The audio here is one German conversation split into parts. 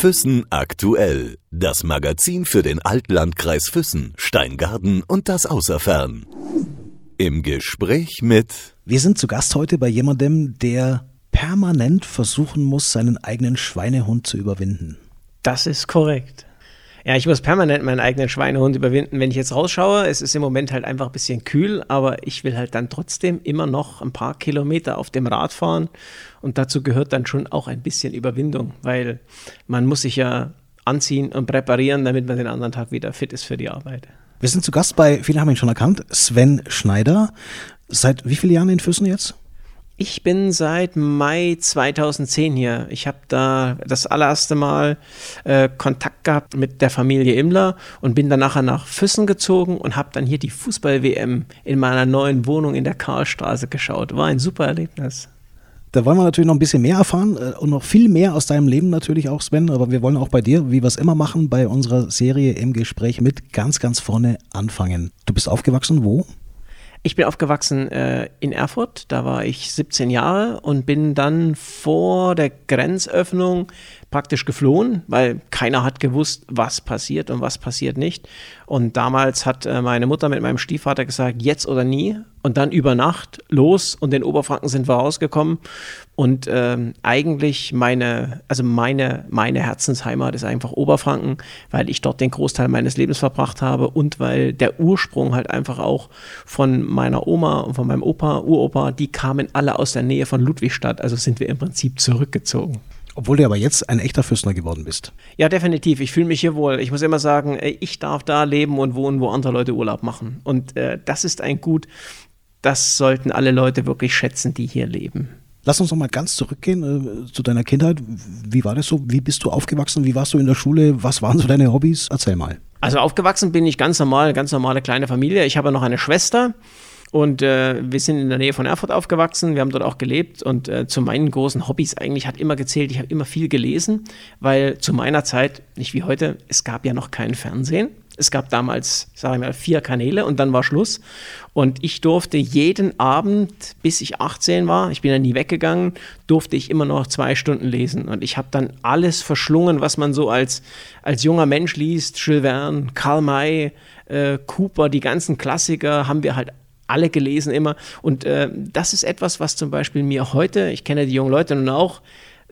Füssen aktuell. Das Magazin für den Altlandkreis Füssen, Steingarten und das Außerfern. Im Gespräch mit. Wir sind zu Gast heute bei jemandem, der permanent versuchen muss, seinen eigenen Schweinehund zu überwinden. Das ist korrekt. Ja, ich muss permanent meinen eigenen Schweinehund überwinden. Wenn ich jetzt rausschaue, es ist im Moment halt einfach ein bisschen kühl, aber ich will halt dann trotzdem immer noch ein paar Kilometer auf dem Rad fahren. Und dazu gehört dann schon auch ein bisschen Überwindung, weil man muss sich ja anziehen und präparieren, damit man den anderen Tag wieder fit ist für die Arbeit. Wir sind zu Gast bei, viele haben ihn schon erkannt, Sven Schneider. Seit wie vielen Jahren in Füssen jetzt? Ich bin seit Mai 2010 hier. Ich habe da das allererste Mal äh, Kontakt gehabt mit der Familie Immler und bin dann nachher nach Füssen gezogen und habe dann hier die Fußball-WM in meiner neuen Wohnung in der Karlstraße geschaut. War ein super Erlebnis. Da wollen wir natürlich noch ein bisschen mehr erfahren äh, und noch viel mehr aus deinem Leben natürlich auch, Sven. Aber wir wollen auch bei dir, wie wir es immer machen, bei unserer Serie im Gespräch mit ganz, ganz vorne anfangen. Du bist aufgewachsen wo? Ich bin aufgewachsen äh, in Erfurt, da war ich 17 Jahre und bin dann vor der Grenzöffnung praktisch geflohen, weil keiner hat gewusst, was passiert und was passiert nicht. Und damals hat äh, meine Mutter mit meinem Stiefvater gesagt, jetzt oder nie. Und dann über Nacht los und in Oberfranken sind wir rausgekommen. Und ähm, eigentlich meine, also meine, meine Herzensheimat ist einfach Oberfranken, weil ich dort den Großteil meines Lebens verbracht habe und weil der Ursprung halt einfach auch von meiner Oma und von meinem Opa, Uropa, die kamen alle aus der Nähe von Ludwigstadt. Also sind wir im Prinzip zurückgezogen. Obwohl du aber jetzt ein echter Füßner geworden bist. Ja, definitiv. Ich fühle mich hier wohl. Ich muss immer sagen, ich darf da leben und wohnen, wo andere Leute Urlaub machen. Und äh, das ist ein Gut, das sollten alle Leute wirklich schätzen, die hier leben. Lass uns noch mal ganz zurückgehen äh, zu deiner Kindheit. Wie war das so? Wie bist du aufgewachsen? Wie warst du in der Schule? Was waren so deine Hobbys? Erzähl mal. Also aufgewachsen bin ich ganz normal, ganz normale kleine Familie. Ich habe noch eine Schwester. Und äh, wir sind in der Nähe von Erfurt aufgewachsen, wir haben dort auch gelebt und äh, zu meinen großen Hobbys eigentlich hat immer gezählt, ich habe immer viel gelesen, weil zu meiner Zeit, nicht wie heute, es gab ja noch kein Fernsehen. Es gab damals, sage ich mal, vier Kanäle und dann war Schluss. Und ich durfte jeden Abend, bis ich 18 war, ich bin ja nie weggegangen, durfte ich immer noch zwei Stunden lesen. Und ich habe dann alles verschlungen, was man so als, als junger Mensch liest. Jules Verne, Karl May, äh, Cooper, die ganzen Klassiker haben wir halt alle gelesen immer. Und äh, das ist etwas, was zum Beispiel mir heute, ich kenne die jungen Leute nun auch,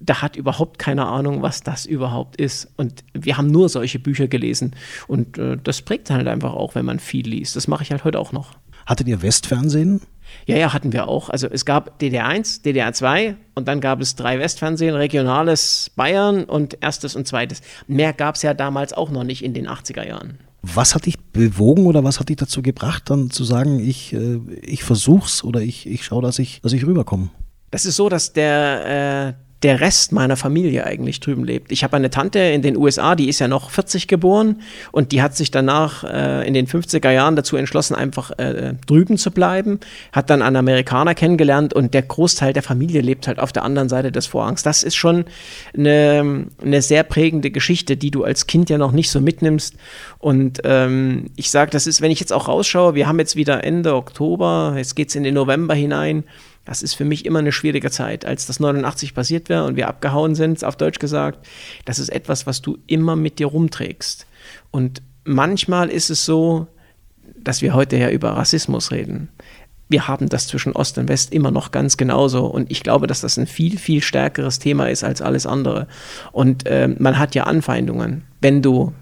da hat überhaupt keine Ahnung, was das überhaupt ist. Und wir haben nur solche Bücher gelesen. Und äh, das prägt halt einfach auch, wenn man viel liest. Das mache ich halt heute auch noch. Hattet ihr Westfernsehen? Ja, ja, hatten wir auch. Also es gab DDR1, DDR2 und dann gab es drei Westfernsehen, regionales Bayern und erstes und zweites. Mehr gab es ja damals auch noch nicht in den 80er Jahren. Was hat dich bewogen oder was hat dich dazu gebracht, dann zu sagen, ich, äh, ich versuch's oder ich, ich schaue, dass ich, dass ich rüberkomme? Das ist so, dass der, äh, der Rest meiner Familie eigentlich drüben lebt. Ich habe eine Tante in den USA, die ist ja noch 40 geboren und die hat sich danach äh, in den 50er Jahren dazu entschlossen, einfach äh, drüben zu bleiben, hat dann einen Amerikaner kennengelernt und der Großteil der Familie lebt halt auf der anderen Seite des Vorhangs. Das ist schon eine, eine sehr prägende Geschichte, die du als Kind ja noch nicht so mitnimmst. Und ähm, ich sage, das ist, wenn ich jetzt auch rausschaue, wir haben jetzt wieder Ende Oktober, jetzt geht es in den November hinein. Das ist für mich immer eine schwierige Zeit. Als das 89 passiert wäre und wir abgehauen sind, auf Deutsch gesagt, das ist etwas, was du immer mit dir rumträgst. Und manchmal ist es so, dass wir heute ja über Rassismus reden. Wir haben das zwischen Ost und West immer noch ganz genauso. Und ich glaube, dass das ein viel, viel stärkeres Thema ist als alles andere. Und äh, man hat ja Anfeindungen. Wenn du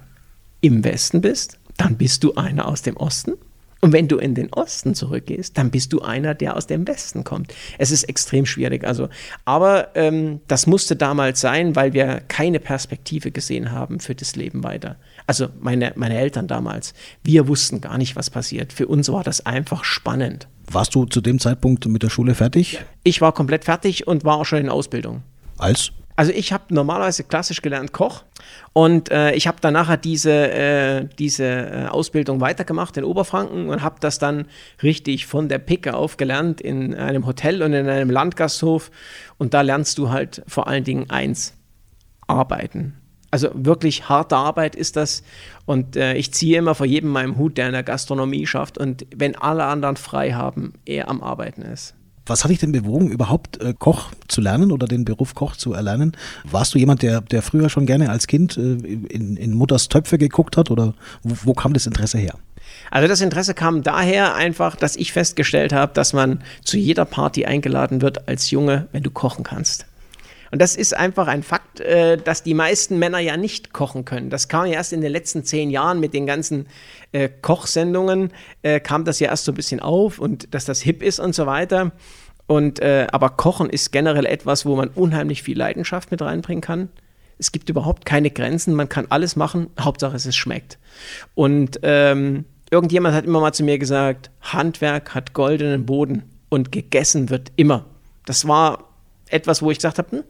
im Westen bist, dann bist du einer aus dem Osten. Und wenn du in den Osten zurückgehst, dann bist du einer, der aus dem Westen kommt. Es ist extrem schwierig. Also, aber ähm, das musste damals sein, weil wir keine Perspektive gesehen haben für das Leben weiter. Also meine, meine Eltern damals, wir wussten gar nicht, was passiert. Für uns war das einfach spannend. Warst du zu dem Zeitpunkt mit der Schule fertig? Ich war komplett fertig und war auch schon in Ausbildung. Als? Also ich habe normalerweise klassisch gelernt Koch und äh, ich habe dann nachher diese, äh, diese äh, Ausbildung weitergemacht in Oberfranken und habe das dann richtig von der Picke auf gelernt in einem Hotel und in einem Landgasthof und da lernst du halt vor allen Dingen eins, arbeiten. Also wirklich harte Arbeit ist das und äh, ich ziehe immer vor jedem meinem Hut, der in der Gastronomie schafft und wenn alle anderen frei haben, er am Arbeiten ist. Was hat dich denn bewogen, überhaupt äh, Koch zu lernen oder den Beruf Koch zu erlernen? Warst du jemand, der, der früher schon gerne als Kind äh, in, in Mutters Töpfe geguckt hat oder wo, wo kam das Interesse her? Also das Interesse kam daher einfach, dass ich festgestellt habe, dass man zu jeder Party eingeladen wird als Junge, wenn du kochen kannst. Und das ist einfach ein Fakt, äh, dass die meisten Männer ja nicht kochen können. Das kam ja erst in den letzten zehn Jahren mit den ganzen äh, Kochsendungen, äh, kam das ja erst so ein bisschen auf und dass das hip ist und so weiter. Und, äh, aber Kochen ist generell etwas, wo man unheimlich viel Leidenschaft mit reinbringen kann. Es gibt überhaupt keine Grenzen, man kann alles machen, Hauptsache es schmeckt. Und ähm, irgendjemand hat immer mal zu mir gesagt, Handwerk hat goldenen Boden und gegessen wird immer. Das war etwas, wo ich gesagt habe, hm,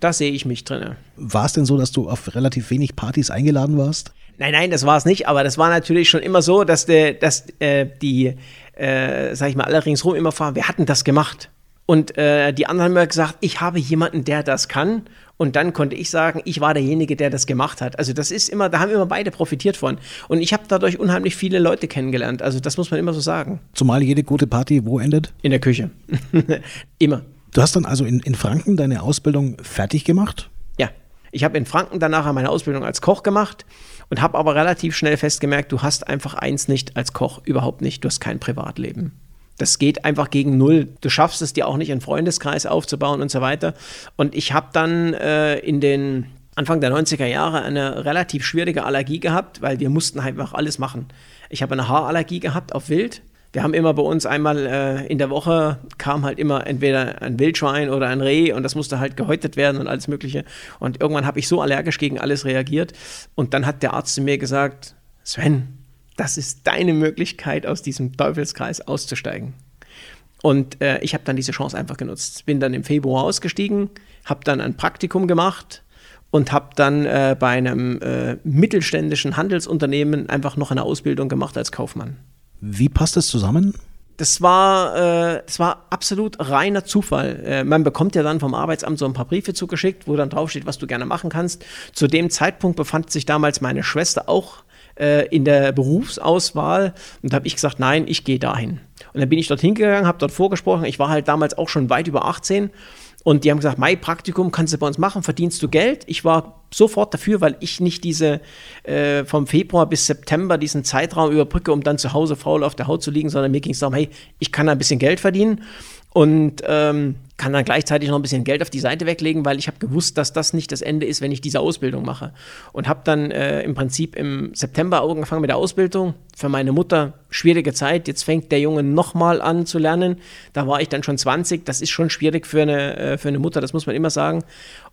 da sehe ich mich drin. War es denn so, dass du auf relativ wenig Partys eingeladen warst? Nein, nein, das war es nicht, aber das war natürlich schon immer so, dass, de, dass äh, die, äh, sag ich mal, alle ringsherum immer fragen, wer hat denn das gemacht? Und äh, die anderen haben immer gesagt, ich habe jemanden, der das kann. Und dann konnte ich sagen, ich war derjenige, der das gemacht hat. Also das ist immer, da haben immer beide profitiert von. Und ich habe dadurch unheimlich viele Leute kennengelernt. Also das muss man immer so sagen. Zumal jede gute Party wo endet? In der Küche. immer. Du hast dann also in, in Franken deine Ausbildung fertig gemacht? Ja. Ich habe in Franken danach meine Ausbildung als Koch gemacht und habe aber relativ schnell festgemerkt, du hast einfach eins nicht als Koch, überhaupt nicht. Du hast kein Privatleben. Das geht einfach gegen null. Du schaffst es dir auch nicht, einen Freundeskreis aufzubauen und so weiter. Und ich habe dann äh, in den Anfang der 90er Jahre eine relativ schwierige Allergie gehabt, weil wir mussten einfach alles machen. Ich habe eine Haarallergie gehabt auf Wild wir haben immer bei uns einmal äh, in der Woche kam halt immer entweder ein Wildschwein oder ein Reh und das musste halt gehäutet werden und alles Mögliche. Und irgendwann habe ich so allergisch gegen alles reagiert. Und dann hat der Arzt zu mir gesagt: Sven, das ist deine Möglichkeit, aus diesem Teufelskreis auszusteigen. Und äh, ich habe dann diese Chance einfach genutzt. Bin dann im Februar ausgestiegen, habe dann ein Praktikum gemacht und habe dann äh, bei einem äh, mittelständischen Handelsunternehmen einfach noch eine Ausbildung gemacht als Kaufmann. Wie passt das zusammen? Das war, äh, das war absolut reiner Zufall. Äh, man bekommt ja dann vom Arbeitsamt so ein paar Briefe zugeschickt, wo dann draufsteht, was du gerne machen kannst. Zu dem Zeitpunkt befand sich damals meine Schwester auch äh, in der Berufsauswahl und da habe ich gesagt, nein, ich gehe dahin. Und dann bin ich dorthin gegangen, habe dort vorgesprochen. Ich war halt damals auch schon weit über 18 und die haben gesagt, mein Praktikum kannst du bei uns machen, verdienst du Geld. Ich war sofort dafür, weil ich nicht diese äh, vom Februar bis September diesen Zeitraum überbrücke, um dann zu Hause faul auf der Haut zu liegen, sondern mir ging es darum, hey, ich kann ein bisschen Geld verdienen. Und ähm, kann dann gleichzeitig noch ein bisschen Geld auf die Seite weglegen, weil ich habe gewusst, dass das nicht das Ende ist, wenn ich diese Ausbildung mache. Und habe dann äh, im Prinzip im September angefangen mit der Ausbildung. Für meine Mutter schwierige Zeit. Jetzt fängt der Junge nochmal an zu lernen. Da war ich dann schon 20. Das ist schon schwierig für eine, äh, für eine Mutter, das muss man immer sagen.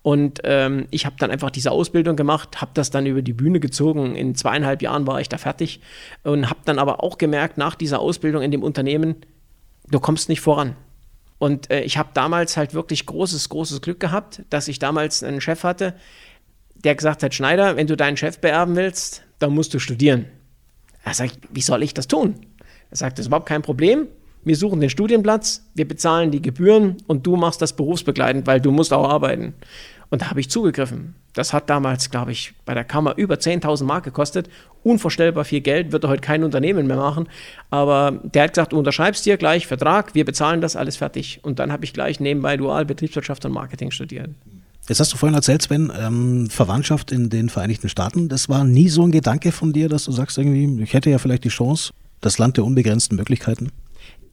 Und ähm, ich habe dann einfach diese Ausbildung gemacht, habe das dann über die Bühne gezogen. In zweieinhalb Jahren war ich da fertig und habe dann aber auch gemerkt, nach dieser Ausbildung in dem Unternehmen, du kommst nicht voran und äh, ich habe damals halt wirklich großes, großes Glück gehabt, dass ich damals einen Chef hatte, der gesagt hat, Schneider, wenn du deinen Chef beerben willst, dann musst du studieren. Er sagt, wie soll ich das tun? Er sagt, das ist überhaupt kein Problem. Wir suchen den Studienplatz, wir bezahlen die Gebühren und du machst das berufsbegleitend, weil du musst auch arbeiten. Und da habe ich zugegriffen. Das hat damals, glaube ich, bei der Kammer über 10.000 Mark gekostet. Unvorstellbar viel Geld, wird heute kein Unternehmen mehr machen. Aber der hat gesagt, du unterschreibst hier gleich Vertrag, wir bezahlen das, alles fertig. Und dann habe ich gleich nebenbei Dual Betriebswirtschaft und Marketing studiert. Jetzt hast du vorhin erzählt, Sven, ähm, Verwandtschaft in den Vereinigten Staaten. Das war nie so ein Gedanke von dir, dass du sagst irgendwie, ich hätte ja vielleicht die Chance, das Land der unbegrenzten Möglichkeiten?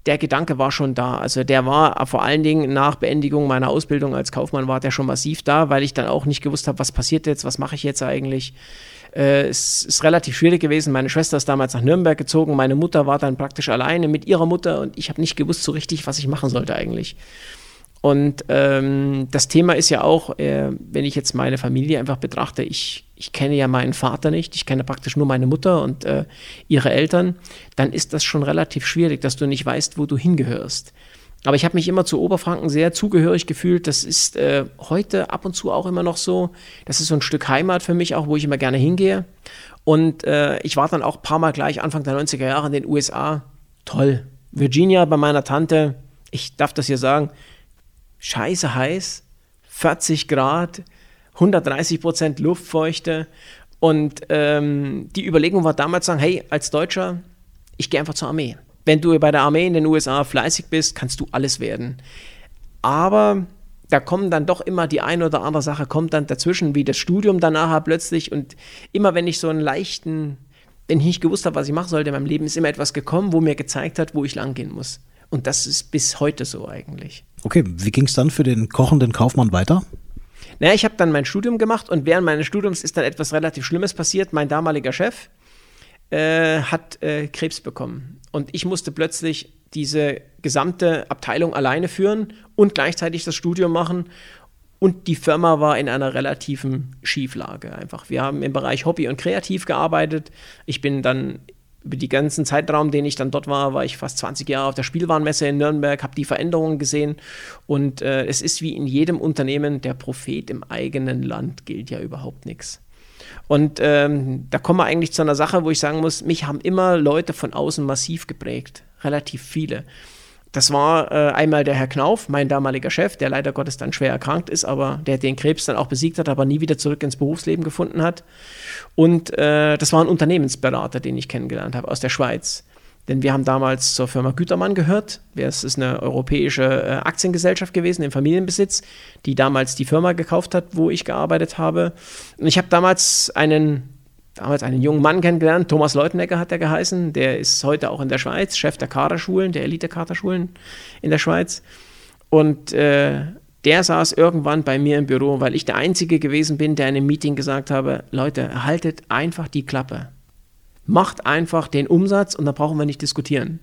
Der Gedanke war schon da. Also der war vor allen Dingen nach Beendigung meiner Ausbildung als Kaufmann war der schon massiv da, weil ich dann auch nicht gewusst habe, was passiert jetzt, was mache ich jetzt eigentlich. Äh, es ist relativ schwierig gewesen. Meine Schwester ist damals nach Nürnberg gezogen. Meine Mutter war dann praktisch alleine mit ihrer Mutter und ich habe nicht gewusst so richtig, was ich machen sollte eigentlich. Und ähm, das Thema ist ja auch, äh, wenn ich jetzt meine Familie einfach betrachte, ich, ich kenne ja meinen Vater nicht, ich kenne praktisch nur meine Mutter und äh, ihre Eltern, dann ist das schon relativ schwierig, dass du nicht weißt, wo du hingehörst. Aber ich habe mich immer zu Oberfranken sehr zugehörig gefühlt. Das ist äh, heute ab und zu auch immer noch so. Das ist so ein Stück Heimat für mich auch, wo ich immer gerne hingehe. Und äh, ich war dann auch ein paar Mal gleich Anfang der 90er Jahre in den USA. Toll. Virginia bei meiner Tante, ich darf das hier sagen, scheiße heiß, 40 Grad, 130 Prozent Luftfeuchte. Und ähm, die Überlegung war damals sagen, hey, als Deutscher, ich gehe einfach zur Armee. wenn du bei der Armee in den USA fleißig bist, kannst du alles werden. Aber da kommen dann doch immer die eine oder andere Sache kommt dann dazwischen, wie das Studium danach plötzlich. Und immer wenn ich so einen leichten, wenn ich nicht gewusst habe, was ich machen sollte in meinem Leben, ist immer etwas gekommen, wo mir gezeigt hat, wo ich langgehen muss. Und das ist bis heute so eigentlich. Okay, wie ging es dann für den kochenden Kaufmann weiter? Naja, ich habe dann mein Studium gemacht und während meines Studiums ist dann etwas relativ Schlimmes passiert. Mein damaliger Chef äh, hat äh, Krebs bekommen. Und ich musste plötzlich diese gesamte Abteilung alleine führen und gleichzeitig das Studium machen. Und die Firma war in einer relativen Schieflage einfach. Wir haben im Bereich Hobby und Kreativ gearbeitet. Ich bin dann über die ganzen Zeitraum, den ich dann dort war, war ich fast 20 Jahre auf der Spielwarenmesse in Nürnberg, habe die Veränderungen gesehen und äh, es ist wie in jedem Unternehmen, der Prophet im eigenen Land gilt ja überhaupt nichts. Und ähm, da kommen wir eigentlich zu einer Sache, wo ich sagen muss, mich haben immer Leute von außen massiv geprägt, relativ viele. Das war äh, einmal der Herr Knauf, mein damaliger Chef, der leider Gottes dann schwer erkrankt ist, aber der den Krebs dann auch besiegt hat, aber nie wieder zurück ins Berufsleben gefunden hat. Und äh, das war ein Unternehmensberater, den ich kennengelernt habe aus der Schweiz. Denn wir haben damals zur Firma Gütermann gehört. Es ist eine europäische äh, Aktiengesellschaft gewesen im Familienbesitz, die damals die Firma gekauft hat, wo ich gearbeitet habe. Und ich habe damals einen damals einen jungen Mann kennengelernt, Thomas Leutenegger hat er geheißen, der ist heute auch in der Schweiz, Chef der Kaderschulen, der Elite-Kaderschulen in der Schweiz. Und äh, der saß irgendwann bei mir im Büro, weil ich der Einzige gewesen bin, der in einem Meeting gesagt habe, Leute, haltet einfach die Klappe. Macht einfach den Umsatz und da brauchen wir nicht diskutieren.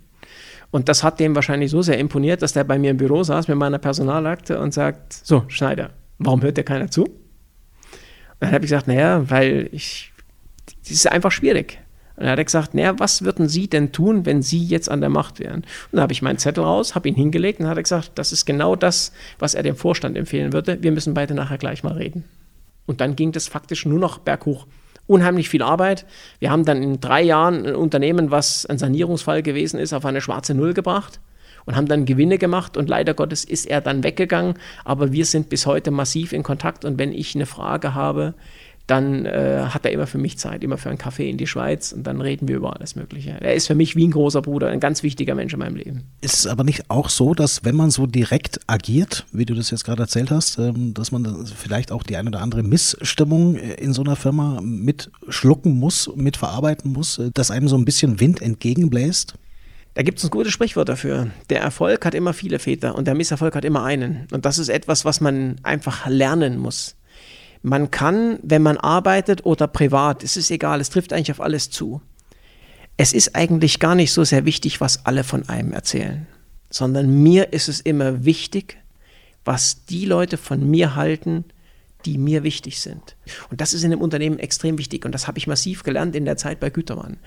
Und das hat dem wahrscheinlich so sehr imponiert, dass der bei mir im Büro saß mit meiner Personalakte und sagt, so, Schneider, warum hört dir keiner zu? Und dann habe ich gesagt, naja, weil ich das ist einfach schwierig. Und dann hat er gesagt, naja, was würden Sie denn tun, wenn Sie jetzt an der Macht wären? Und dann habe ich meinen Zettel raus, habe ihn hingelegt und hat er gesagt, das ist genau das, was er dem Vorstand empfehlen würde. Wir müssen beide nachher gleich mal reden. Und dann ging das faktisch nur noch berghoch. Unheimlich viel Arbeit. Wir haben dann in drei Jahren ein Unternehmen, was ein Sanierungsfall gewesen ist, auf eine schwarze Null gebracht und haben dann Gewinne gemacht und leider Gottes ist er dann weggegangen, aber wir sind bis heute massiv in Kontakt und wenn ich eine Frage habe, dann äh, hat er immer für mich Zeit, immer für einen Kaffee in die Schweiz und dann reden wir über alles Mögliche. Er ist für mich wie ein großer Bruder, ein ganz wichtiger Mensch in meinem Leben. Ist es aber nicht auch so, dass wenn man so direkt agiert, wie du das jetzt gerade erzählt hast, ähm, dass man vielleicht auch die eine oder andere Missstimmung äh, in so einer Firma mitschlucken muss, mitverarbeiten muss, äh, dass einem so ein bisschen Wind entgegenbläst? Da gibt es ein gutes Sprichwort dafür. Der Erfolg hat immer viele Väter und der Misserfolg hat immer einen. Und das ist etwas, was man einfach lernen muss. Man kann, wenn man arbeitet oder privat, es ist egal, es trifft eigentlich auf alles zu. Es ist eigentlich gar nicht so sehr wichtig, was alle von einem erzählen, sondern mir ist es immer wichtig, was die Leute von mir halten, die mir wichtig sind. Und das ist in einem Unternehmen extrem wichtig und das habe ich massiv gelernt in der Zeit bei Gütermann,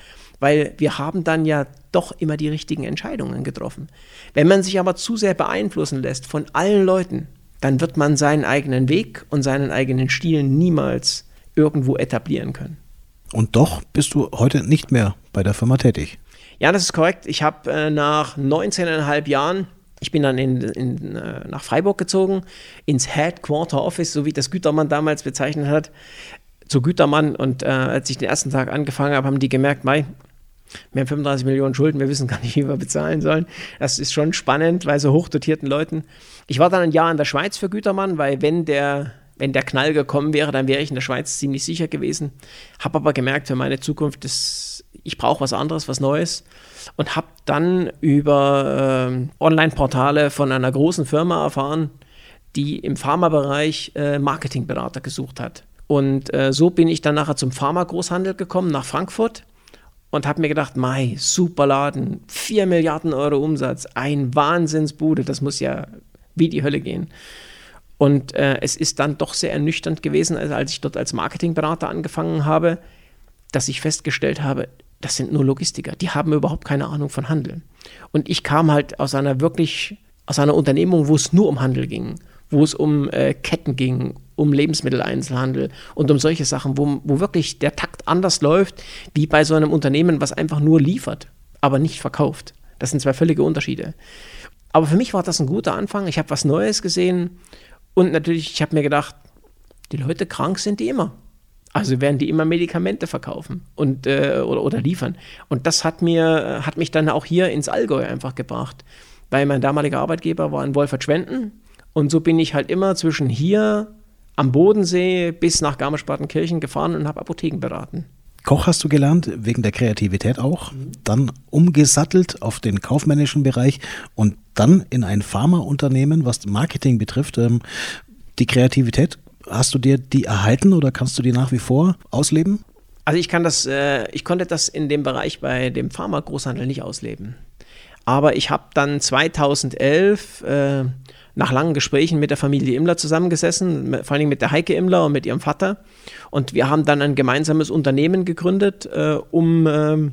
weil wir haben dann ja doch immer die richtigen Entscheidungen getroffen. Wenn man sich aber zu sehr beeinflussen lässt von allen Leuten, dann wird man seinen eigenen Weg und seinen eigenen Stil niemals irgendwo etablieren können. Und doch bist du heute nicht mehr bei der Firma tätig. Ja, das ist korrekt. Ich habe äh, nach 19,5 Jahren ich bin dann in, in, äh, nach Freiburg gezogen, ins Headquarter Office, so wie das Gütermann damals bezeichnet hat, zu Gütermann. Und äh, als ich den ersten Tag angefangen habe, haben die gemerkt, Mai, wir haben 35 Millionen Schulden, wir wissen gar nicht, wie wir bezahlen sollen. Das ist schon spannend, weil so hochdotierten Leuten. Ich war dann ein Jahr in der Schweiz für Gütermann, weil wenn der, wenn der Knall gekommen wäre, dann wäre ich in der Schweiz ziemlich sicher gewesen. Habe aber gemerkt, für meine Zukunft, das, ich brauche was anderes, was Neues. Und habe dann über äh, Online-Portale von einer großen Firma erfahren, die im Pharmabereich äh, Marketingberater gesucht hat. Und äh, so bin ich dann nachher zum Pharma-Großhandel gekommen, nach Frankfurt und habe mir gedacht, Mai, super Laden, 4 Milliarden Euro Umsatz, ein Wahnsinnsbude, das muss ja wie die Hölle gehen. Und äh, es ist dann doch sehr ernüchternd gewesen, also als ich dort als Marketingberater angefangen habe, dass ich festgestellt habe, das sind nur Logistiker, die haben überhaupt keine Ahnung von Handel. Und ich kam halt aus einer wirklich, aus einer Unternehmung, wo es nur um Handel ging, wo es um äh, Ketten ging, um Lebensmitteleinzelhandel und um solche Sachen, wo, wo wirklich der Takt anders läuft, wie bei so einem Unternehmen, was einfach nur liefert, aber nicht verkauft. Das sind zwei völlige Unterschiede. Aber für mich war das ein guter Anfang. Ich habe was Neues gesehen und natürlich, ich habe mir gedacht, die Leute krank sind die immer. Also werden die immer Medikamente verkaufen und äh, oder, oder, liefern. Und das hat mir hat mich dann auch hier ins Allgäu einfach gebracht, weil mein damaliger Arbeitgeber war in Wolfertschwenden und so bin ich halt immer zwischen hier am Bodensee bis nach Garmisch-Partenkirchen gefahren und habe Apotheken beraten. Koch hast du gelernt, wegen der Kreativität auch, dann umgesattelt auf den kaufmännischen Bereich und dann in ein Pharmaunternehmen, was Marketing betrifft. Ähm, die Kreativität, hast du dir die erhalten oder kannst du die nach wie vor ausleben? Also ich kann das, äh, ich konnte das in dem Bereich bei dem Pharma-Großhandel nicht ausleben. Aber ich habe dann 2011 äh, nach langen Gesprächen mit der Familie Immler zusammengesessen, vor allem mit der Heike Immler und mit ihrem Vater. Und wir haben dann ein gemeinsames Unternehmen gegründet, äh, um äh,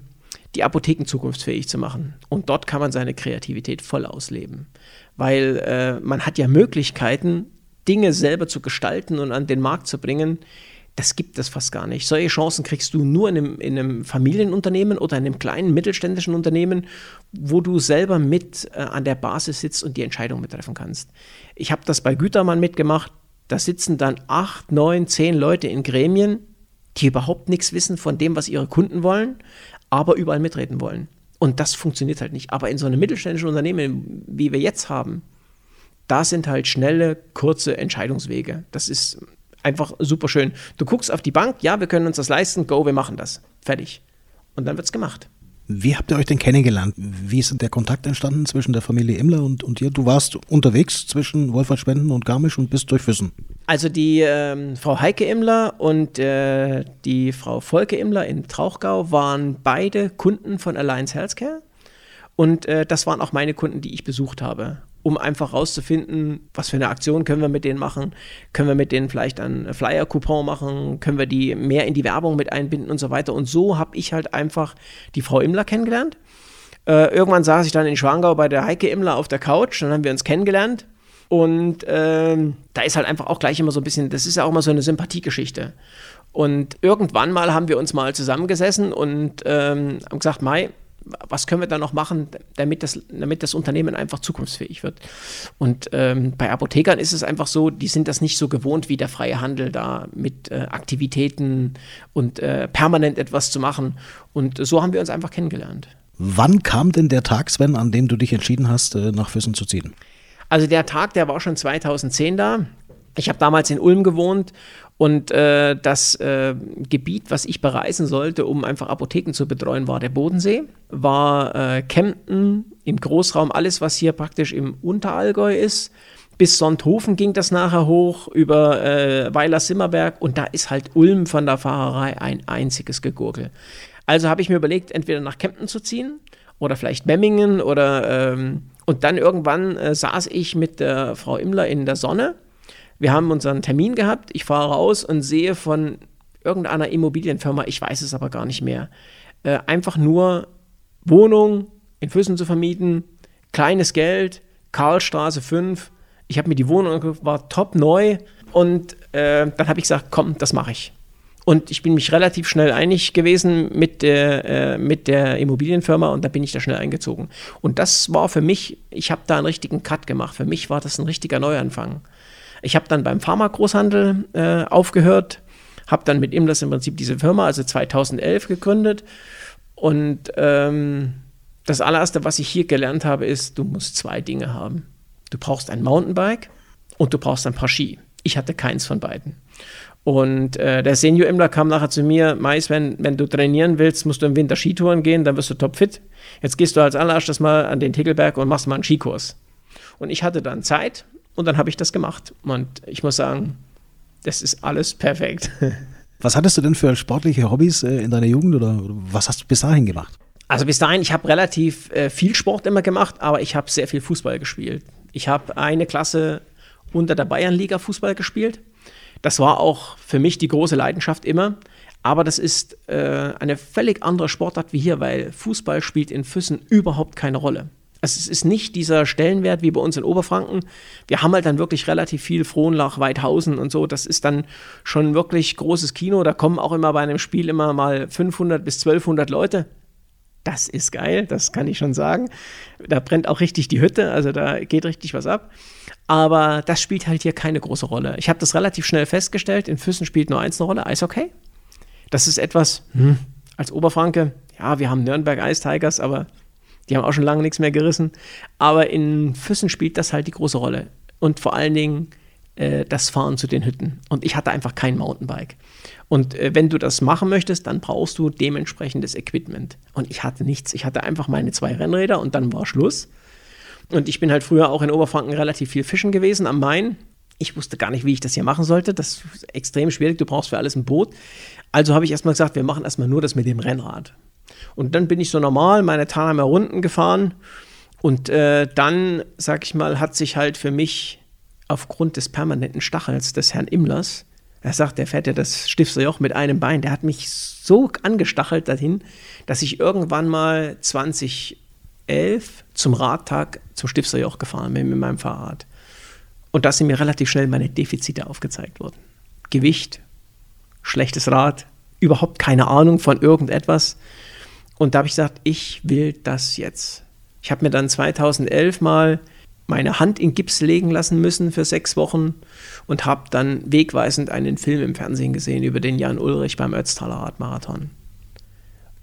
die Apotheken zukunftsfähig zu machen. Und dort kann man seine Kreativität voll ausleben. Weil äh, man hat ja Möglichkeiten, Dinge selber zu gestalten und an den Markt zu bringen, das gibt es fast gar nicht. Solche Chancen kriegst du nur in einem, in einem Familienunternehmen oder in einem kleinen mittelständischen Unternehmen, wo du selber mit äh, an der Basis sitzt und die Entscheidung mittreffen kannst. Ich habe das bei Gütermann mitgemacht. Da sitzen dann acht, neun, zehn Leute in Gremien, die überhaupt nichts wissen von dem, was ihre Kunden wollen, aber überall mitreden wollen. Und das funktioniert halt nicht. Aber in so einem mittelständischen Unternehmen, wie wir jetzt haben, da sind halt schnelle, kurze Entscheidungswege. Das ist einfach super schön. Du guckst auf die Bank, ja, wir können uns das leisten, go, wir machen das. Fertig. Und dann wird es gemacht. Wie habt ihr euch denn kennengelernt? Wie ist der Kontakt entstanden zwischen der Familie Immler und, und dir? Du warst unterwegs zwischen Wolfert Spenden und Garmisch und bist durch Füssen. Also die ähm, Frau Heike Immler und äh, die Frau Volke Immler in Trauchgau waren beide Kunden von Alliance Healthcare. Und äh, das waren auch meine Kunden, die ich besucht habe um einfach rauszufinden, was für eine Aktion können wir mit denen machen. Können wir mit denen vielleicht einen Flyer-Coupon machen? Können wir die mehr in die Werbung mit einbinden und so weiter? Und so habe ich halt einfach die Frau Immler kennengelernt. Äh, irgendwann saß ich dann in Schwangau bei der Heike Immler auf der Couch, dann haben wir uns kennengelernt. Und ähm, da ist halt einfach auch gleich immer so ein bisschen, das ist ja auch immer so eine Sympathiegeschichte. Und irgendwann mal haben wir uns mal zusammengesessen und ähm, haben gesagt, Mai, was können wir da noch machen, damit das, damit das Unternehmen einfach zukunftsfähig wird. Und ähm, bei Apothekern ist es einfach so, die sind das nicht so gewohnt wie der freie Handel, da mit äh, Aktivitäten und äh, permanent etwas zu machen. Und so haben wir uns einfach kennengelernt. Wann kam denn der Tag, Sven, an dem du dich entschieden hast, äh, nach Füssen zu ziehen? Also der Tag, der war schon 2010 da. Ich habe damals in Ulm gewohnt und äh, das äh, Gebiet, was ich bereisen sollte, um einfach Apotheken zu betreuen, war der Bodensee, war äh, Kempten im Großraum, alles, was hier praktisch im Unterallgäu ist. Bis Sonthofen ging das nachher hoch über äh, Weiler-Simmerberg und da ist halt Ulm von der Fahrerei ein einziges Gegurkel. Also habe ich mir überlegt, entweder nach Kempten zu ziehen oder vielleicht Memmingen oder ähm, und dann irgendwann äh, saß ich mit der Frau Immler in der Sonne wir haben unseren Termin gehabt, ich fahre raus und sehe von irgendeiner Immobilienfirma, ich weiß es aber gar nicht mehr, äh, einfach nur Wohnung in Füssen zu vermieten, kleines Geld, Karlstraße 5. Ich habe mir die Wohnung angeguckt, war top neu und äh, dann habe ich gesagt, komm, das mache ich. Und ich bin mich relativ schnell einig gewesen mit der, äh, mit der Immobilienfirma und da bin ich da schnell eingezogen. Und das war für mich, ich habe da einen richtigen Cut gemacht. Für mich war das ein richtiger Neuanfang. Ich habe dann beim Pharmagroßhandel äh, aufgehört, habe dann mit das im Prinzip diese Firma, also 2011 gegründet. Und ähm, das allererste, was ich hier gelernt habe, ist, du musst zwei Dinge haben. Du brauchst ein Mountainbike und du brauchst ein paar Ski. Ich hatte keins von beiden. Und äh, der Senior Immler kam nachher zu mir, Mais, wenn, wenn du trainieren willst, musst du im Winter Skitouren gehen, dann wirst du topfit. Jetzt gehst du als allererstes mal an den Tegelberg und machst mal einen Skikurs. Und ich hatte dann Zeit und dann habe ich das gemacht. Und ich muss sagen, das ist alles perfekt. Was hattest du denn für sportliche Hobbys äh, in deiner Jugend oder was hast du bis dahin gemacht? Also bis dahin, ich habe relativ äh, viel Sport immer gemacht, aber ich habe sehr viel Fußball gespielt. Ich habe eine Klasse unter der Bayernliga Fußball gespielt. Das war auch für mich die große Leidenschaft immer. Aber das ist äh, eine völlig andere Sportart wie hier, weil Fußball spielt in Füssen überhaupt keine Rolle. Also es ist nicht dieser Stellenwert wie bei uns in Oberfranken. Wir haben halt dann wirklich relativ viel Frohnlach, Weidhausen und so. Das ist dann schon wirklich großes Kino. Da kommen auch immer bei einem Spiel immer mal 500 bis 1200 Leute. Das ist geil, das kann ich schon sagen. Da brennt auch richtig die Hütte, also da geht richtig was ab. Aber das spielt halt hier keine große Rolle. Ich habe das relativ schnell festgestellt. In Füssen spielt nur eins eine Rolle, Eishockey. Das ist etwas, hm, als Oberfranke, ja, wir haben Nürnberg Ice Tigers, aber die haben auch schon lange nichts mehr gerissen. Aber in Füssen spielt das halt die große Rolle. Und vor allen Dingen äh, das Fahren zu den Hütten. Und ich hatte einfach kein Mountainbike. Und äh, wenn du das machen möchtest, dann brauchst du dementsprechendes Equipment. Und ich hatte nichts. Ich hatte einfach meine zwei Rennräder und dann war Schluss. Und ich bin halt früher auch in Oberfranken relativ viel fischen gewesen am Main. Ich wusste gar nicht, wie ich das hier machen sollte. Das ist extrem schwierig. Du brauchst für alles ein Boot. Also habe ich erstmal gesagt, wir machen erstmal nur das mit dem Rennrad. Und dann bin ich so normal meine Thalheimer Runden gefahren. Und äh, dann, sag ich mal, hat sich halt für mich aufgrund des permanenten Stachels des Herrn Immlers er sagt, der fährt ja das Stifter Joch mit einem Bein. Der hat mich so angestachelt dahin, dass ich irgendwann mal 2011 zum Radtag zum Stifter Joch gefahren bin mit meinem Fahrrad. Und da sind mir relativ schnell meine Defizite aufgezeigt worden. Gewicht, schlechtes Rad, überhaupt keine Ahnung von irgendetwas. Und da habe ich gesagt, ich will das jetzt. Ich habe mir dann 2011 mal meine Hand in Gips legen lassen müssen für sechs Wochen und habe dann wegweisend einen Film im Fernsehen gesehen über den Jan Ulrich beim Ötztaler Radmarathon.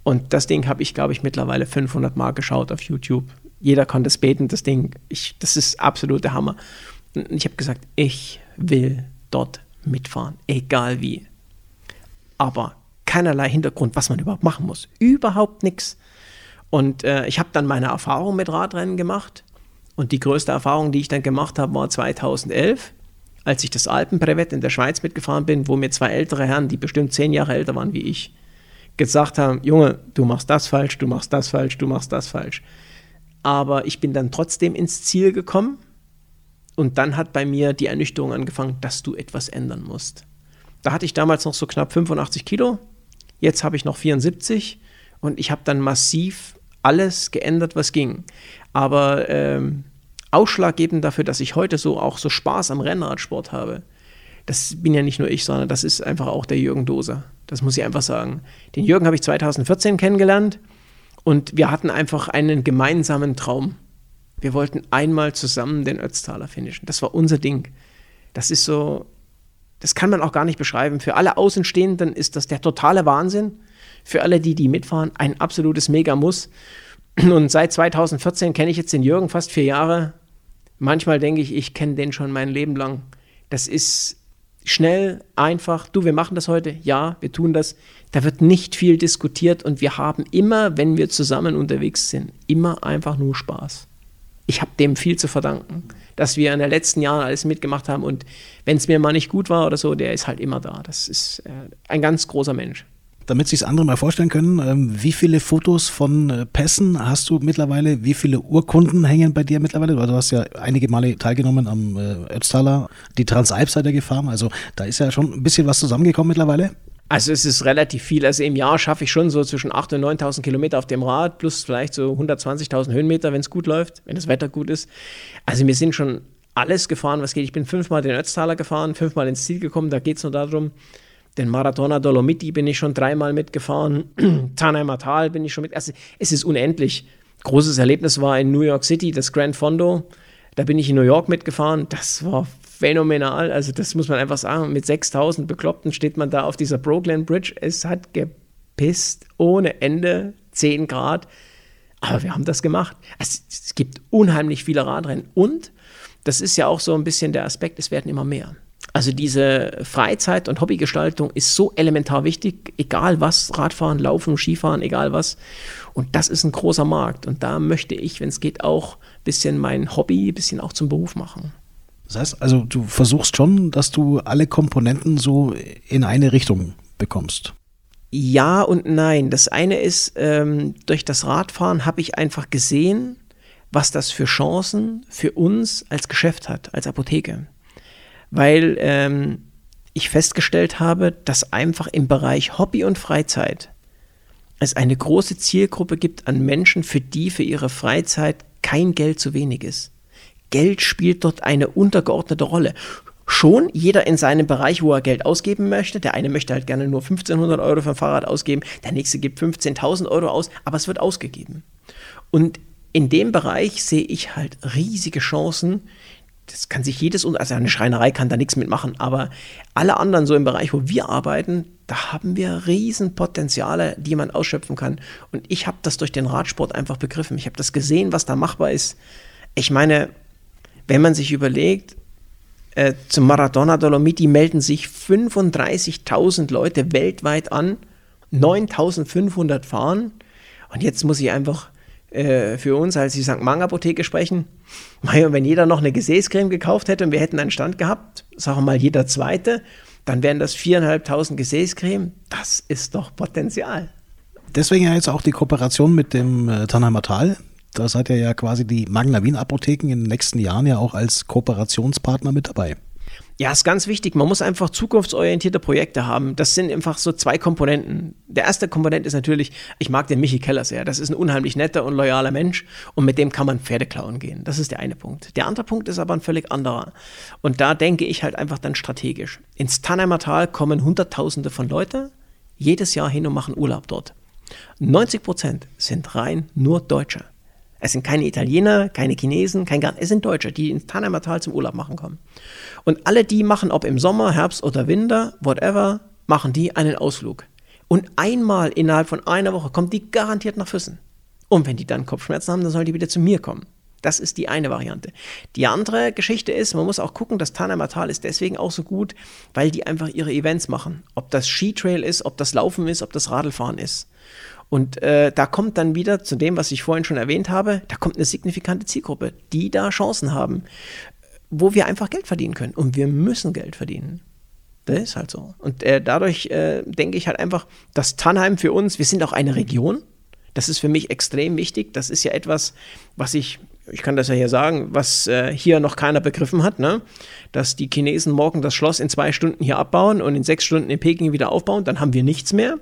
Und das Ding habe ich, glaube ich, mittlerweile 500 Mal geschaut auf YouTube. Jeder kann das beten, das Ding. Ich, das ist absolut der Hammer. Und ich habe gesagt, ich will dort mitfahren, egal wie. Aber keinerlei Hintergrund, was man überhaupt machen muss. Überhaupt nichts. Und äh, ich habe dann meine Erfahrung mit Radrennen gemacht und die größte Erfahrung, die ich dann gemacht habe, war 2011, als ich das Alpenbrevett in der Schweiz mitgefahren bin, wo mir zwei ältere Herren, die bestimmt zehn Jahre älter waren wie ich, gesagt haben, Junge, du machst das falsch, du machst das falsch, du machst das falsch. Aber ich bin dann trotzdem ins Ziel gekommen und dann hat bei mir die Ernüchterung angefangen, dass du etwas ändern musst. Da hatte ich damals noch so knapp 85 Kilo, jetzt habe ich noch 74 und ich habe dann massiv alles geändert, was ging. Aber ähm, ausschlaggebend dafür, dass ich heute so auch so Spaß am Rennradsport habe, das bin ja nicht nur ich, sondern das ist einfach auch der Jürgen Doser. Das muss ich einfach sagen. Den Jürgen habe ich 2014 kennengelernt und wir hatten einfach einen gemeinsamen Traum. Wir wollten einmal zusammen den Ötztaler finishen. Das war unser Ding. Das ist so, das kann man auch gar nicht beschreiben. Für alle Außenstehenden ist das der totale Wahnsinn. Für alle, die, die mitfahren, ein absolutes Mega-Muss. Und seit 2014 kenne ich jetzt den Jürgen fast vier Jahre. Manchmal denke ich, ich kenne den schon mein Leben lang. Das ist schnell, einfach. Du, wir machen das heute. Ja, wir tun das. Da wird nicht viel diskutiert und wir haben immer, wenn wir zusammen unterwegs sind, immer einfach nur Spaß. Ich habe dem viel zu verdanken, dass wir in den letzten Jahren alles mitgemacht haben und wenn es mir mal nicht gut war oder so, der ist halt immer da. Das ist äh, ein ganz großer Mensch damit sich andere mal vorstellen können, ähm, wie viele Fotos von äh, Pässen hast du mittlerweile? Wie viele Urkunden hängen bei dir mittlerweile? Du hast ja einige Male teilgenommen am äh, Ötztaler, die Transalp seid ihr gefahren. Also da ist ja schon ein bisschen was zusammengekommen mittlerweile. Also es ist relativ viel. Also im Jahr schaffe ich schon so zwischen 8.000 und 9.000 Kilometer auf dem Rad, plus vielleicht so 120.000 Höhenmeter, wenn es gut läuft, wenn das Wetter gut ist. Also wir sind schon alles gefahren, was geht. Ich bin fünfmal den Ötztaler gefahren, fünfmal ins Ziel gekommen. Da geht es nur darum, den Maratona Dolomiti bin ich schon dreimal mitgefahren. Tannheimer Tal bin ich schon mit. Also, es ist unendlich. Großes Erlebnis war in New York City, das Grand Fondo. Da bin ich in New York mitgefahren. Das war phänomenal. Also, das muss man einfach sagen. Mit 6000 Bekloppten steht man da auf dieser Brooklyn Bridge. Es hat gepisst ohne Ende. 10 Grad. Aber wir haben das gemacht. Also, es gibt unheimlich viele Radrennen. Und das ist ja auch so ein bisschen der Aspekt, es werden immer mehr. Also diese Freizeit- und Hobbygestaltung ist so elementar wichtig, egal was, Radfahren, Laufen, Skifahren, egal was. Und das ist ein großer Markt. Und da möchte ich, wenn es geht, auch ein bisschen mein Hobby, ein bisschen auch zum Beruf machen. Das heißt also, du versuchst schon, dass du alle Komponenten so in eine Richtung bekommst. Ja und nein. Das eine ist, ähm, durch das Radfahren habe ich einfach gesehen, was das für Chancen für uns als Geschäft hat, als Apotheke weil ähm, ich festgestellt habe, dass einfach im Bereich Hobby und Freizeit es eine große Zielgruppe gibt an Menschen, für die für ihre Freizeit kein Geld zu wenig ist. Geld spielt dort eine untergeordnete Rolle. Schon jeder in seinem Bereich, wo er Geld ausgeben möchte. Der eine möchte halt gerne nur 1500 Euro für ein Fahrrad ausgeben, der nächste gibt 15.000 Euro aus, aber es wird ausgegeben. Und in dem Bereich sehe ich halt riesige Chancen, das kann sich jedes, also eine Schreinerei kann da nichts mitmachen, aber alle anderen so im Bereich, wo wir arbeiten, Da haben wir Riesenpotenziale, die man ausschöpfen kann. Und ich habe das durch den Radsport einfach begriffen. Ich habe das gesehen, was da machbar ist. Ich meine, wenn man sich überlegt, äh, zum Maradona Dolomiti melden sich 35.000 Leute weltweit an, 9.500 fahren. Und jetzt muss ich einfach äh, für uns als die St. Mang Apotheke sprechen. Wenn jeder noch eine Gesäßcreme gekauft hätte und wir hätten einen Stand gehabt, sagen wir mal jeder zweite, dann wären das 4.500 Gesäßcreme. Das ist doch Potenzial. Deswegen ja jetzt auch die Kooperation mit dem äh, Tannheimer Tal. Da seid ihr ja quasi die Magna Wien Apotheken in den nächsten Jahren ja auch als Kooperationspartner mit dabei. Ja, ist ganz wichtig. Man muss einfach zukunftsorientierte Projekte haben. Das sind einfach so zwei Komponenten. Der erste Komponent ist natürlich, ich mag den Michi Keller sehr. Das ist ein unheimlich netter und loyaler Mensch und mit dem kann man Pferde klauen gehen. Das ist der eine Punkt. Der andere Punkt ist aber ein völlig anderer. Und da denke ich halt einfach dann strategisch. Ins Tannheimer Tal kommen Hunderttausende von Leuten jedes Jahr hin und machen Urlaub dort. 90 Prozent sind rein nur Deutsche. Es sind keine Italiener, keine Chinesen, kein Garten. Es sind Deutsche, die ins Tannheimer Tal zum Urlaub machen kommen. Und alle die machen, ob im Sommer, Herbst oder Winter, whatever, machen die einen Ausflug. Und einmal innerhalb von einer Woche kommt die garantiert nach Füssen. Und wenn die dann Kopfschmerzen haben, dann sollen die wieder zu mir kommen. Das ist die eine Variante. Die andere Geschichte ist, man muss auch gucken, das Tannheimer Tal ist deswegen auch so gut, weil die einfach ihre Events machen. Ob das Skitrail ist, ob das Laufen ist, ob das Radlfahren ist. Und äh, da kommt dann wieder zu dem, was ich vorhin schon erwähnt habe, da kommt eine signifikante Zielgruppe, die da Chancen haben, wo wir einfach Geld verdienen können. Und wir müssen Geld verdienen. Das ist halt so. Und äh, dadurch äh, denke ich halt einfach, dass Tannheim für uns, wir sind auch eine Region. Das ist für mich extrem wichtig. Das ist ja etwas, was ich, ich kann das ja hier sagen, was äh, hier noch keiner begriffen hat, ne? dass die Chinesen morgen das Schloss in zwei Stunden hier abbauen und in sechs Stunden in Peking wieder aufbauen, dann haben wir nichts mehr.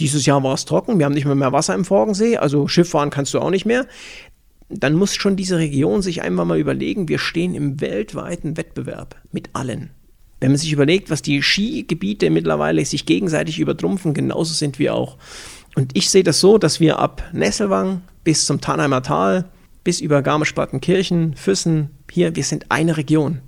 Dieses Jahr war es trocken, wir haben nicht mehr, mehr Wasser im Forgensee, also Schiff fahren kannst du auch nicht mehr. Dann muss schon diese Region sich einmal mal überlegen, wir stehen im weltweiten Wettbewerb mit allen. Wenn man sich überlegt, was die Skigebiete mittlerweile sich gegenseitig übertrumpfen, genauso sind wir auch. Und ich sehe das so, dass wir ab Nesselwang bis zum Tannheimer Tal, bis über Garmisch-Partenkirchen, Füssen, hier, wir sind eine Region.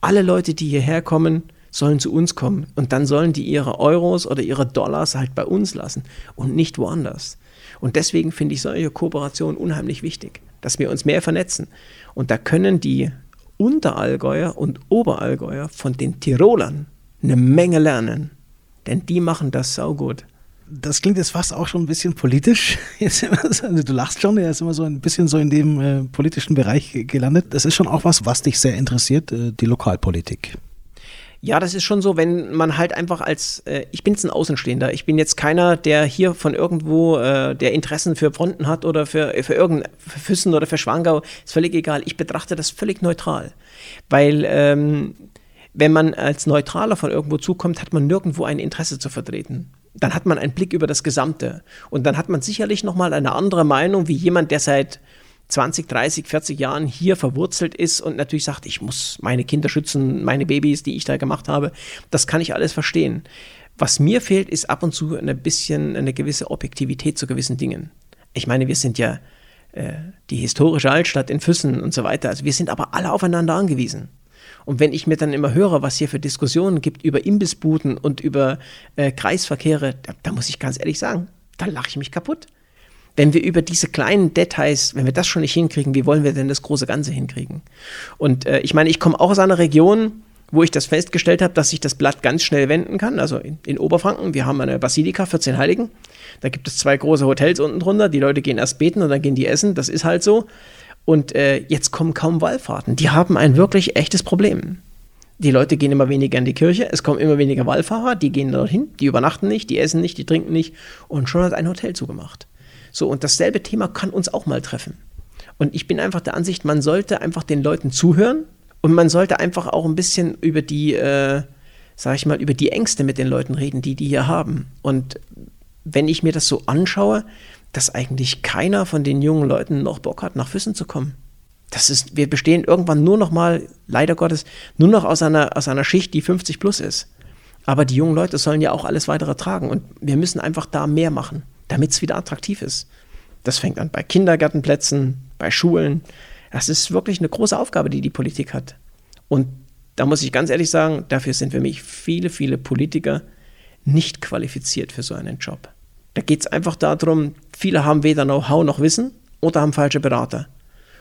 Alle Leute, die hierher kommen, sollen zu uns kommen und dann sollen die ihre Euros oder ihre Dollars halt bei uns lassen und nicht woanders. Und deswegen finde ich solche Kooperationen unheimlich wichtig, dass wir uns mehr vernetzen. Und da können die Unterallgäuer und Oberallgäuer von den Tirolern eine Menge lernen. Denn die machen das saugut. Das klingt jetzt fast auch schon ein bisschen politisch. Also du lachst schon, er ist immer so ein bisschen so in dem äh, politischen Bereich gelandet. Das ist schon auch was, was dich sehr interessiert, äh, die Lokalpolitik. Ja, das ist schon so, wenn man halt einfach als, äh, ich bin jetzt ein Außenstehender, ich bin jetzt keiner, der hier von irgendwo, äh, der Interessen für Fronten hat oder für, für irgendein für Füssen oder für Schwangau, ist völlig egal. Ich betrachte das völlig neutral, weil ähm, wenn man als Neutraler von irgendwo zukommt, hat man nirgendwo ein Interesse zu vertreten. Dann hat man einen Blick über das Gesamte und dann hat man sicherlich nochmal eine andere Meinung wie jemand, der seit 20, 30, 40 Jahren hier verwurzelt ist und natürlich sagt, ich muss meine Kinder schützen, meine Babys, die ich da gemacht habe, das kann ich alles verstehen. Was mir fehlt, ist ab und zu ein bisschen eine gewisse Objektivität zu gewissen Dingen. Ich meine, wir sind ja äh, die historische Altstadt in Füssen und so weiter. Also wir sind aber alle aufeinander angewiesen. Und wenn ich mir dann immer höre, was hier für Diskussionen gibt über Imbissbuden und über äh, Kreisverkehre, da, da muss ich ganz ehrlich sagen, da lache ich mich kaputt wenn wir über diese kleinen Details, wenn wir das schon nicht hinkriegen, wie wollen wir denn das große Ganze hinkriegen? Und äh, ich meine, ich komme auch aus einer Region, wo ich das festgestellt habe, dass sich das Blatt ganz schnell wenden kann. Also in, in, Oberfranken, wir haben eine Basilika, 14 Heiligen. Da gibt es zwei große Hotels unten drunter. Die Leute gehen erst beten und dann gehen die essen. Das ist halt so. Und äh, jetzt kommen kaum Wallfahrten. Die haben ein wirklich echtes Problem. Die Leute gehen immer weniger in die Kirche, es kommen immer weniger Wallfahrer, die gehen dorthin, die übernachten nicht, die essen nicht, die trinken nicht und schon hat ein Hotel zugemacht. So, und dasselbe Thema kann uns auch mal treffen. Und ich bin einfach der Ansicht, man sollte einfach den Leuten zuhören und man sollte einfach auch ein bisschen über die, äh, sag ich mal, über die Ängste mit den Leuten reden, die die hier haben. Und wenn ich mir das so anschaue, dass eigentlich keiner von den jungen Leuten noch Bock hat, nach Füssen zu kommen. Das ist, wir bestehen irgendwann nur noch mal, leider Gottes, nur noch aus einer, aus einer Schicht, die 50 plus ist. Aber die jungen Leute sollen ja auch alles weitere tragen und wir müssen einfach da mehr machen damit es wieder attraktiv ist. Das fängt an bei Kindergartenplätzen, bei Schulen. Das ist wirklich eine große Aufgabe, die die Politik hat. Und da muss ich ganz ehrlich sagen, dafür sind für mich viele, viele Politiker nicht qualifiziert für so einen Job. Da geht es einfach darum, viele haben weder Know-how noch Wissen oder haben falsche Berater.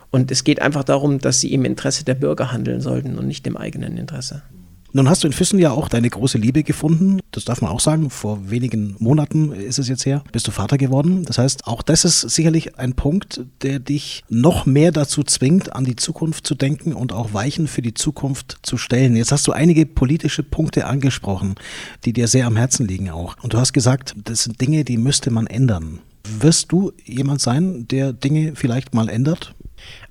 Und es geht einfach darum, dass sie im Interesse der Bürger handeln sollten und nicht im eigenen Interesse. Nun hast du in Füssen ja auch deine große Liebe gefunden. Das darf man auch sagen. Vor wenigen Monaten ist es jetzt her, bist du Vater geworden. Das heißt, auch das ist sicherlich ein Punkt, der dich noch mehr dazu zwingt, an die Zukunft zu denken und auch Weichen für die Zukunft zu stellen. Jetzt hast du einige politische Punkte angesprochen, die dir sehr am Herzen liegen auch. Und du hast gesagt, das sind Dinge, die müsste man ändern. Wirst du jemand sein, der Dinge vielleicht mal ändert?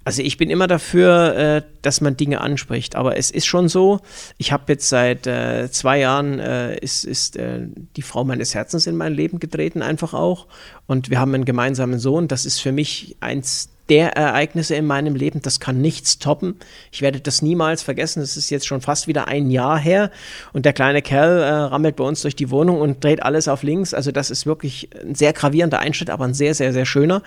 Also ich bin immer dafür, äh, dass man Dinge anspricht. Aber es ist schon so, ich habe jetzt seit äh, zwei Jahren, äh, ist, ist äh, die Frau meines Herzens in mein Leben getreten, einfach auch. Und wir haben einen gemeinsamen Sohn. Das ist für mich eins der Ereignisse in meinem Leben. Das kann nichts toppen. Ich werde das niemals vergessen. Es ist jetzt schon fast wieder ein Jahr her. Und der kleine Kerl äh, rammelt bei uns durch die Wohnung und dreht alles auf links. Also das ist wirklich ein sehr gravierender Einschnitt, aber ein sehr, sehr, sehr schöner.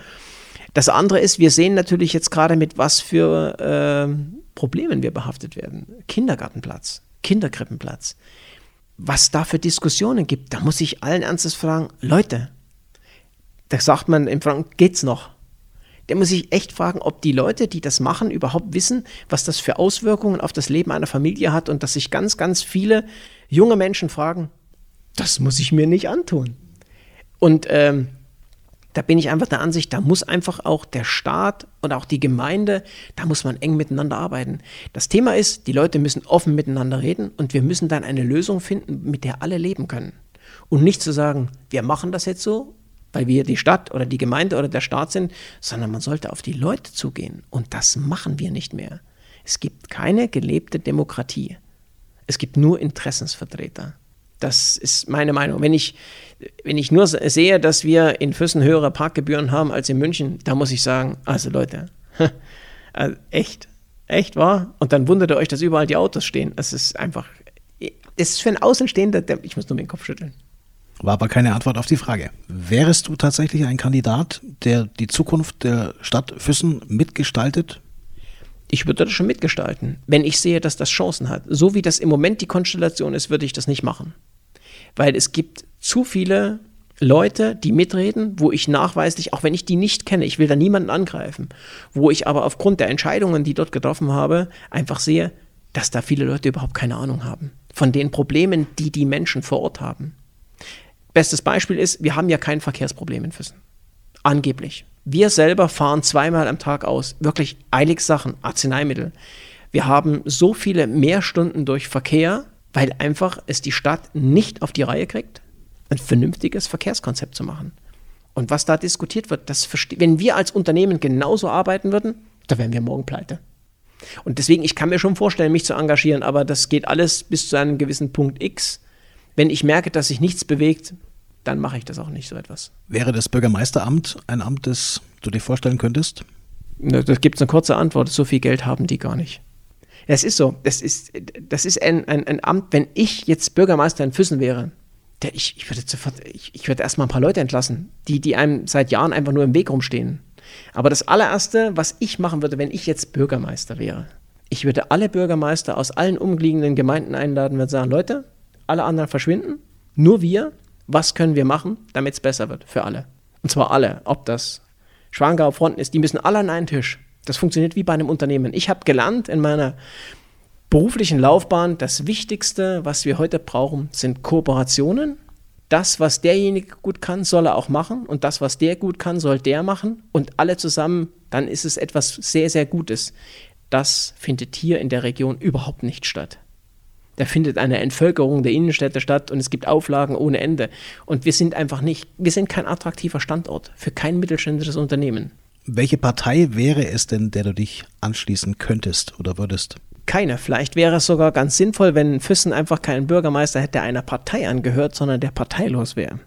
Das andere ist, wir sehen natürlich jetzt gerade mit was für äh, Problemen wir behaftet werden. Kindergartenplatz, Kinderkrippenplatz. Was da für Diskussionen gibt, da muss ich allen Ernstes fragen, Leute, da sagt man im Franken, geht's noch? Da muss ich echt fragen, ob die Leute, die das machen, überhaupt wissen, was das für Auswirkungen auf das Leben einer Familie hat und dass sich ganz, ganz viele junge Menschen fragen, das muss ich mir nicht antun. Und ähm, da bin ich einfach der Ansicht, da muss einfach auch der Staat und auch die Gemeinde, da muss man eng miteinander arbeiten. Das Thema ist, die Leute müssen offen miteinander reden und wir müssen dann eine Lösung finden, mit der alle leben können. Und nicht zu sagen, wir machen das jetzt so, weil wir die Stadt oder die Gemeinde oder der Staat sind, sondern man sollte auf die Leute zugehen. Und das machen wir nicht mehr. Es gibt keine gelebte Demokratie. Es gibt nur Interessensvertreter. Das ist meine Meinung. Wenn ich, wenn ich nur sehe, dass wir in Füssen höhere Parkgebühren haben als in München, da muss ich sagen, also Leute, also echt, echt wahr? Und dann wundert ihr euch, dass überall die Autos stehen. Es ist einfach, es ist für einen Außenstehender, ich muss nur den Kopf schütteln. War aber keine Antwort auf die Frage. Wärest du tatsächlich ein Kandidat, der die Zukunft der Stadt Füssen mitgestaltet? Ich würde das schon mitgestalten, wenn ich sehe, dass das Chancen hat. So wie das im Moment die Konstellation ist, würde ich das nicht machen weil es gibt zu viele Leute, die mitreden, wo ich nachweislich, auch wenn ich die nicht kenne, ich will da niemanden angreifen, wo ich aber aufgrund der Entscheidungen, die dort getroffen habe, einfach sehe, dass da viele Leute überhaupt keine Ahnung haben von den Problemen, die die Menschen vor Ort haben. Bestes Beispiel ist, wir haben ja kein Verkehrsproblem in Füssen. Angeblich. Wir selber fahren zweimal am Tag aus. Wirklich eilig Sachen, Arzneimittel. Wir haben so viele Mehrstunden durch Verkehr, weil einfach es die Stadt nicht auf die Reihe kriegt, ein vernünftiges Verkehrskonzept zu machen. Und was da diskutiert wird, das wenn wir als Unternehmen genauso arbeiten würden, da wären wir morgen pleite. Und deswegen, ich kann mir schon vorstellen, mich zu engagieren, aber das geht alles bis zu einem gewissen Punkt X. Wenn ich merke, dass sich nichts bewegt, dann mache ich das auch nicht so etwas. Wäre das Bürgermeisteramt ein Amt, das du dir vorstellen könntest? Da gibt es eine kurze Antwort. So viel Geld haben die gar nicht. Es ist so, das ist, das ist ein, ein, ein Amt, wenn ich jetzt Bürgermeister in Füssen wäre, der, ich, ich würde sofort, ich, ich würde erstmal ein paar Leute entlassen, die, die einem seit Jahren einfach nur im Weg rumstehen. Aber das allererste, was ich machen würde, wenn ich jetzt Bürgermeister wäre, ich würde alle Bürgermeister aus allen umliegenden Gemeinden einladen, würde sagen, Leute, alle anderen verschwinden, nur wir, was können wir machen, damit es besser wird für alle? Und zwar alle, ob das Schwangau Fronten ist, die müssen alle an einen Tisch. Das funktioniert wie bei einem Unternehmen. Ich habe gelernt in meiner beruflichen Laufbahn, das Wichtigste, was wir heute brauchen, sind Kooperationen. Das, was derjenige gut kann, soll er auch machen. Und das, was der gut kann, soll der machen. Und alle zusammen, dann ist es etwas sehr, sehr Gutes. Das findet hier in der Region überhaupt nicht statt. Da findet eine Entvölkerung der Innenstädte statt und es gibt Auflagen ohne Ende. Und wir sind einfach nicht, wir sind kein attraktiver Standort für kein mittelständisches Unternehmen. Welche Partei wäre es denn, der du dich anschließen könntest oder würdest? Keine. Vielleicht wäre es sogar ganz sinnvoll, wenn Füssen einfach keinen Bürgermeister hätte, der einer Partei angehört, sondern der parteilos wäre.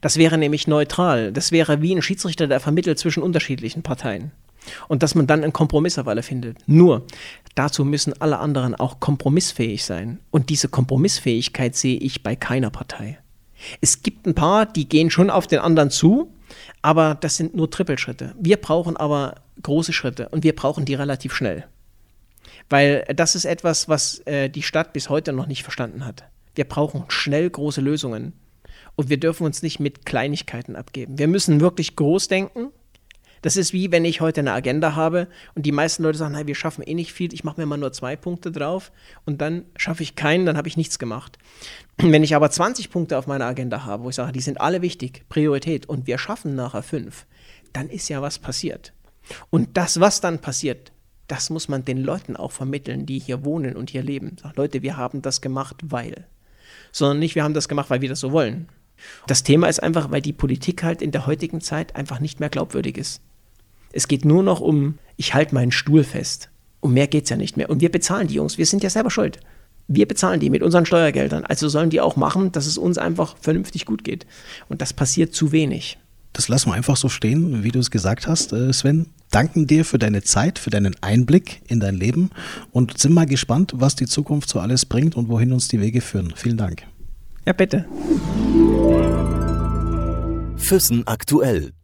Das wäre nämlich neutral. Das wäre wie ein Schiedsrichter, der vermittelt zwischen unterschiedlichen Parteien. Und dass man dann einen Kompromiss auf alle findet. Nur, dazu müssen alle anderen auch kompromissfähig sein. Und diese Kompromissfähigkeit sehe ich bei keiner Partei. Es gibt ein paar, die gehen schon auf den anderen zu, aber das sind nur Trippelschritte. Wir brauchen aber große Schritte und wir brauchen die relativ schnell. Weil das ist etwas, was äh, die Stadt bis heute noch nicht verstanden hat. Wir brauchen schnell große Lösungen. Und wir dürfen uns nicht mit Kleinigkeiten abgeben. Wir müssen wirklich groß denken. Das ist wie wenn ich heute eine Agenda habe und die meisten Leute sagen, nein, wir schaffen eh nicht viel, ich mache mir mal nur zwei Punkte drauf und dann schaffe ich keinen, dann habe ich nichts gemacht. Wenn ich aber 20 Punkte auf meiner Agenda habe, wo ich sage, die sind alle wichtig, Priorität und wir schaffen nachher fünf, dann ist ja was passiert. Und das, was dann passiert, das muss man den Leuten auch vermitteln, die hier wohnen und hier leben. Sag, Leute, wir haben das gemacht, weil. Sondern nicht, wir haben das gemacht, weil wir das so wollen. Das Thema ist einfach, weil die Politik halt in der heutigen Zeit einfach nicht mehr glaubwürdig ist. Es geht nur noch um, ich halte meinen Stuhl fest. Um mehr geht es ja nicht mehr. Und wir bezahlen die Jungs. Wir sind ja selber schuld. Wir bezahlen die mit unseren Steuergeldern. Also sollen die auch machen, dass es uns einfach vernünftig gut geht. Und das passiert zu wenig. Das lassen wir einfach so stehen, wie du es gesagt hast, äh, Sven. Danken dir für deine Zeit, für deinen Einblick in dein Leben und sind mal gespannt, was die Zukunft so alles bringt und wohin uns die Wege führen. Vielen Dank. Ja, bitte. Füssen aktuell.